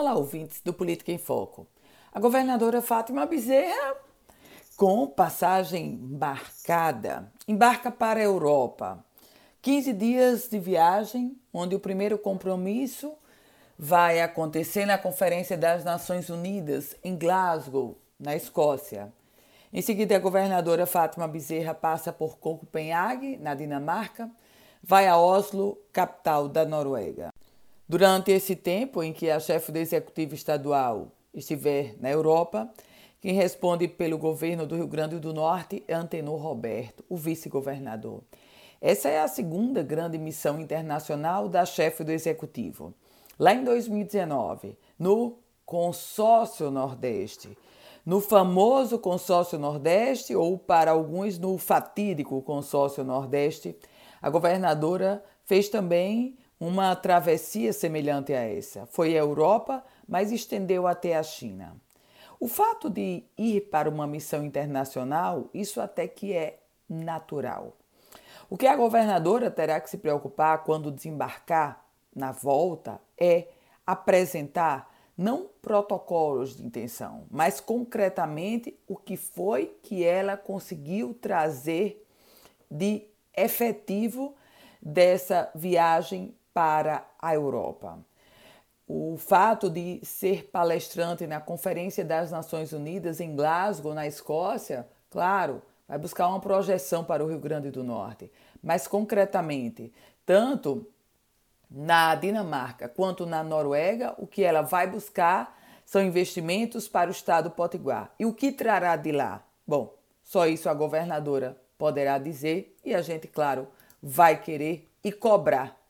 Olá, ouvintes do Política em Foco. A governadora Fátima Bezerra, com passagem embarcada, embarca para a Europa. 15 dias de viagem, onde o primeiro compromisso vai acontecer na Conferência das Nações Unidas em Glasgow, na Escócia. Em seguida, a governadora Fátima Bezerra passa por Copenhague, na Dinamarca, vai a Oslo, capital da Noruega. Durante esse tempo em que a chefe do executivo estadual estiver na Europa, quem responde pelo governo do Rio Grande do Norte é Antenor Roberto, o vice-governador. Essa é a segunda grande missão internacional da chefe do executivo. Lá em 2019, no Consórcio Nordeste, no famoso Consórcio Nordeste, ou para alguns no fatídico Consórcio Nordeste, a governadora fez também uma travessia semelhante a essa. Foi à Europa, mas estendeu até a China. O fato de ir para uma missão internacional, isso até que é natural. O que a governadora terá que se preocupar quando desembarcar na volta é apresentar não protocolos de intenção, mas concretamente o que foi que ela conseguiu trazer de efetivo dessa viagem para a Europa. O fato de ser palestrante na Conferência das Nações Unidas em Glasgow, na Escócia, claro, vai buscar uma projeção para o Rio Grande do Norte, mas concretamente, tanto na Dinamarca quanto na Noruega, o que ela vai buscar são investimentos para o estado potiguar. E o que trará de lá? Bom, só isso a governadora poderá dizer e a gente, claro, vai querer e cobrar